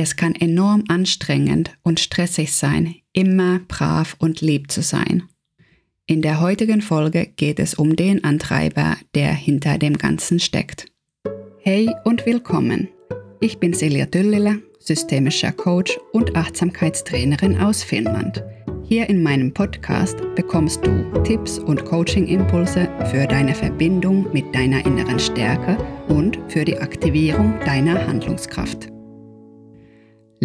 Es kann enorm anstrengend und stressig sein, immer brav und lieb zu sein. In der heutigen Folge geht es um den Antreiber, der hinter dem Ganzen steckt. Hey und willkommen. Ich bin Silja Düllele, systemischer Coach und Achtsamkeitstrainerin aus Finnland. Hier in meinem Podcast bekommst du Tipps und Coaching-Impulse für deine Verbindung mit deiner inneren Stärke und für die Aktivierung deiner Handlungskraft.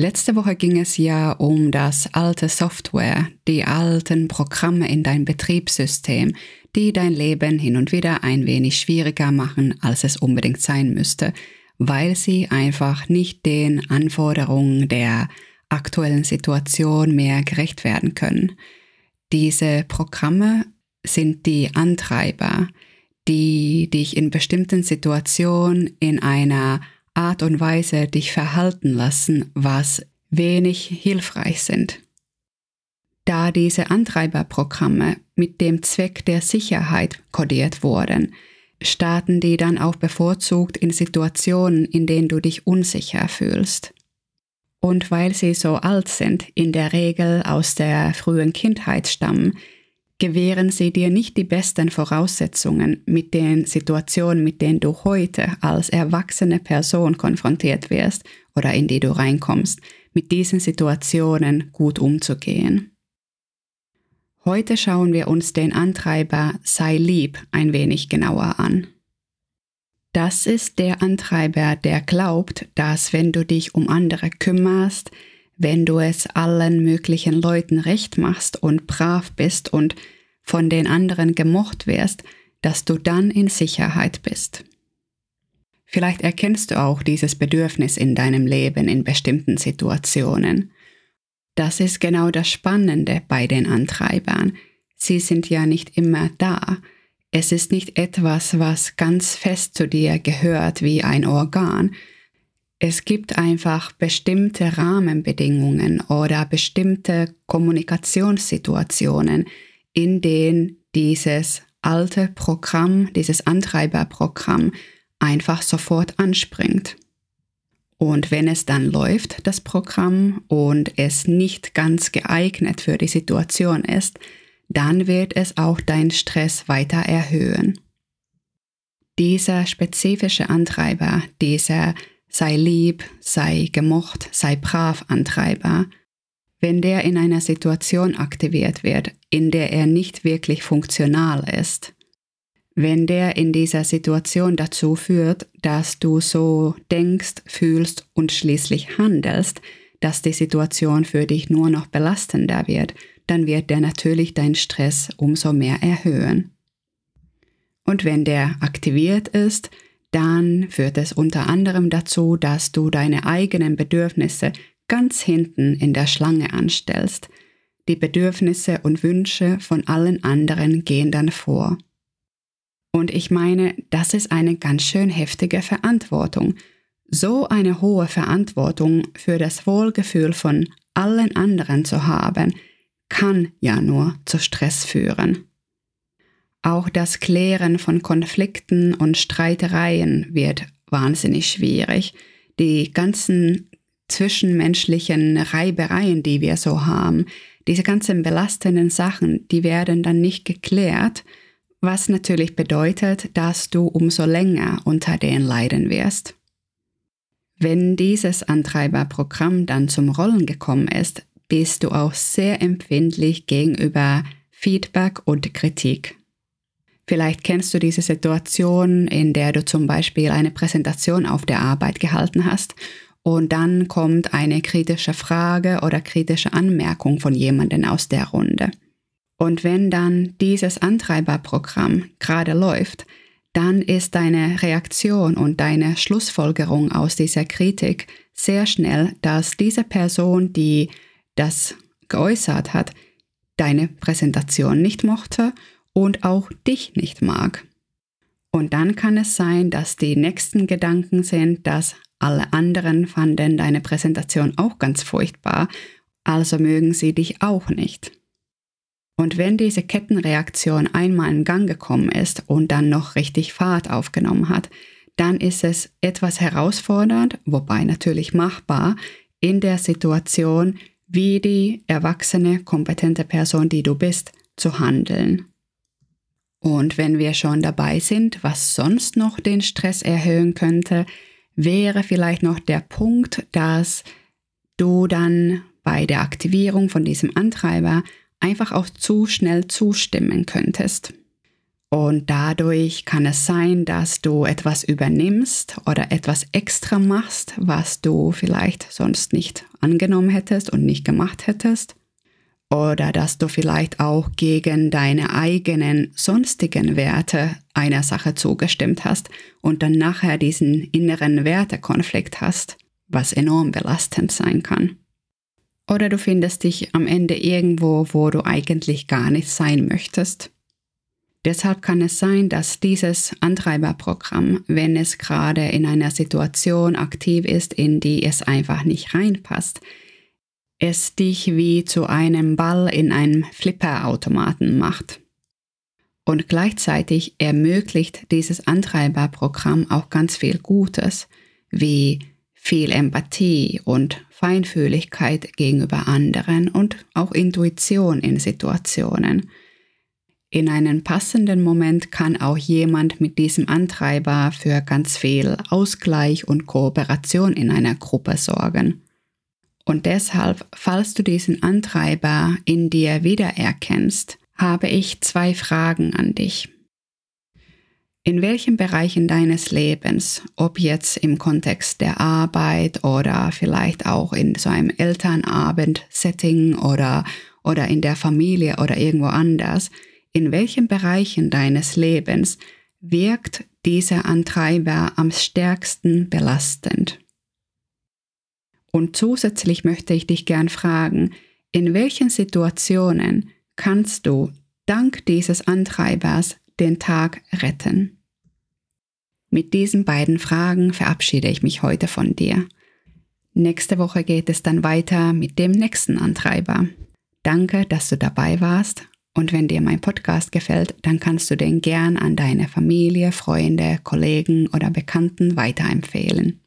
Letzte Woche ging es ja um das alte Software, die alten Programme in dein Betriebssystem, die dein Leben hin und wieder ein wenig schwieriger machen, als es unbedingt sein müsste, weil sie einfach nicht den Anforderungen der aktuellen Situation mehr gerecht werden können. Diese Programme sind die Antreiber, die dich in bestimmten Situationen in einer Art und Weise dich verhalten lassen, was wenig hilfreich sind. Da diese Antreiberprogramme mit dem Zweck der Sicherheit kodiert wurden, starten die dann auch bevorzugt in Situationen, in denen du dich unsicher fühlst. Und weil sie so alt sind, in der Regel aus der frühen Kindheit stammen, gewähren sie dir nicht die besten Voraussetzungen mit den Situationen, mit denen du heute als erwachsene Person konfrontiert wirst oder in die du reinkommst, mit diesen Situationen gut umzugehen. Heute schauen wir uns den Antreiber Sei lieb ein wenig genauer an. Das ist der Antreiber, der glaubt, dass wenn du dich um andere kümmerst, wenn du es allen möglichen Leuten recht machst und brav bist und von den anderen gemocht wirst, dass du dann in Sicherheit bist. Vielleicht erkennst du auch dieses Bedürfnis in deinem Leben in bestimmten Situationen. Das ist genau das Spannende bei den Antreibern. Sie sind ja nicht immer da. Es ist nicht etwas, was ganz fest zu dir gehört wie ein Organ, es gibt einfach bestimmte Rahmenbedingungen oder bestimmte Kommunikationssituationen, in denen dieses alte Programm, dieses Antreiberprogramm einfach sofort anspringt. Und wenn es dann läuft, das Programm, und es nicht ganz geeignet für die Situation ist, dann wird es auch deinen Stress weiter erhöhen. Dieser spezifische Antreiber, dieser sei lieb, sei gemocht, sei brav Antreiber, wenn der in einer Situation aktiviert wird, in der er nicht wirklich funktional ist, wenn der in dieser Situation dazu führt, dass du so denkst, fühlst und schließlich handelst, dass die Situation für dich nur noch belastender wird, dann wird der natürlich deinen Stress umso mehr erhöhen. Und wenn der aktiviert ist, dann führt es unter anderem dazu, dass du deine eigenen Bedürfnisse ganz hinten in der Schlange anstellst. Die Bedürfnisse und Wünsche von allen anderen gehen dann vor. Und ich meine, das ist eine ganz schön heftige Verantwortung. So eine hohe Verantwortung für das Wohlgefühl von allen anderen zu haben, kann ja nur zu Stress führen. Auch das Klären von Konflikten und Streitereien wird wahnsinnig schwierig. Die ganzen zwischenmenschlichen Reibereien, die wir so haben, diese ganzen belastenden Sachen, die werden dann nicht geklärt, was natürlich bedeutet, dass du umso länger unter denen leiden wirst. Wenn dieses Antreiberprogramm dann zum Rollen gekommen ist, bist du auch sehr empfindlich gegenüber Feedback und Kritik. Vielleicht kennst du diese Situation, in der du zum Beispiel eine Präsentation auf der Arbeit gehalten hast und dann kommt eine kritische Frage oder kritische Anmerkung von jemandem aus der Runde. Und wenn dann dieses Antreiberprogramm gerade läuft, dann ist deine Reaktion und deine Schlussfolgerung aus dieser Kritik sehr schnell, dass diese Person, die das geäußert hat, deine Präsentation nicht mochte und auch dich nicht mag. Und dann kann es sein, dass die nächsten Gedanken sind, dass alle anderen fanden deine Präsentation auch ganz furchtbar, also mögen sie dich auch nicht. Und wenn diese Kettenreaktion einmal in Gang gekommen ist und dann noch richtig Fahrt aufgenommen hat, dann ist es etwas herausfordernd, wobei natürlich machbar, in der Situation wie die erwachsene, kompetente Person, die du bist, zu handeln. Und wenn wir schon dabei sind, was sonst noch den Stress erhöhen könnte, wäre vielleicht noch der Punkt, dass du dann bei der Aktivierung von diesem Antreiber einfach auch zu schnell zustimmen könntest. Und dadurch kann es sein, dass du etwas übernimmst oder etwas extra machst, was du vielleicht sonst nicht angenommen hättest und nicht gemacht hättest. Oder dass du vielleicht auch gegen deine eigenen sonstigen Werte einer Sache zugestimmt hast und dann nachher diesen inneren Wertekonflikt hast, was enorm belastend sein kann. Oder du findest dich am Ende irgendwo, wo du eigentlich gar nicht sein möchtest. Deshalb kann es sein, dass dieses Antreiberprogramm, wenn es gerade in einer Situation aktiv ist, in die es einfach nicht reinpasst, es dich wie zu einem Ball in einem Flipperautomaten macht. Und gleichzeitig ermöglicht dieses Antreiberprogramm auch ganz viel Gutes, wie viel Empathie und Feinfühligkeit gegenüber anderen und auch Intuition in Situationen – in einem passenden Moment kann auch jemand mit diesem Antreiber für ganz viel Ausgleich und Kooperation in einer Gruppe sorgen. Und deshalb, falls du diesen Antreiber in dir wiedererkennst, habe ich zwei Fragen an dich. In welchen Bereichen deines Lebens, ob jetzt im Kontext der Arbeit oder vielleicht auch in so einem Elternabend-Setting oder, oder in der Familie oder irgendwo anders, in welchen Bereichen deines Lebens wirkt dieser Antreiber am stärksten belastend? Und zusätzlich möchte ich dich gern fragen, in welchen Situationen kannst du dank dieses Antreibers den Tag retten? Mit diesen beiden Fragen verabschiede ich mich heute von dir. Nächste Woche geht es dann weiter mit dem nächsten Antreiber. Danke, dass du dabei warst und wenn dir mein Podcast gefällt, dann kannst du den gern an deine Familie, Freunde, Kollegen oder Bekannten weiterempfehlen.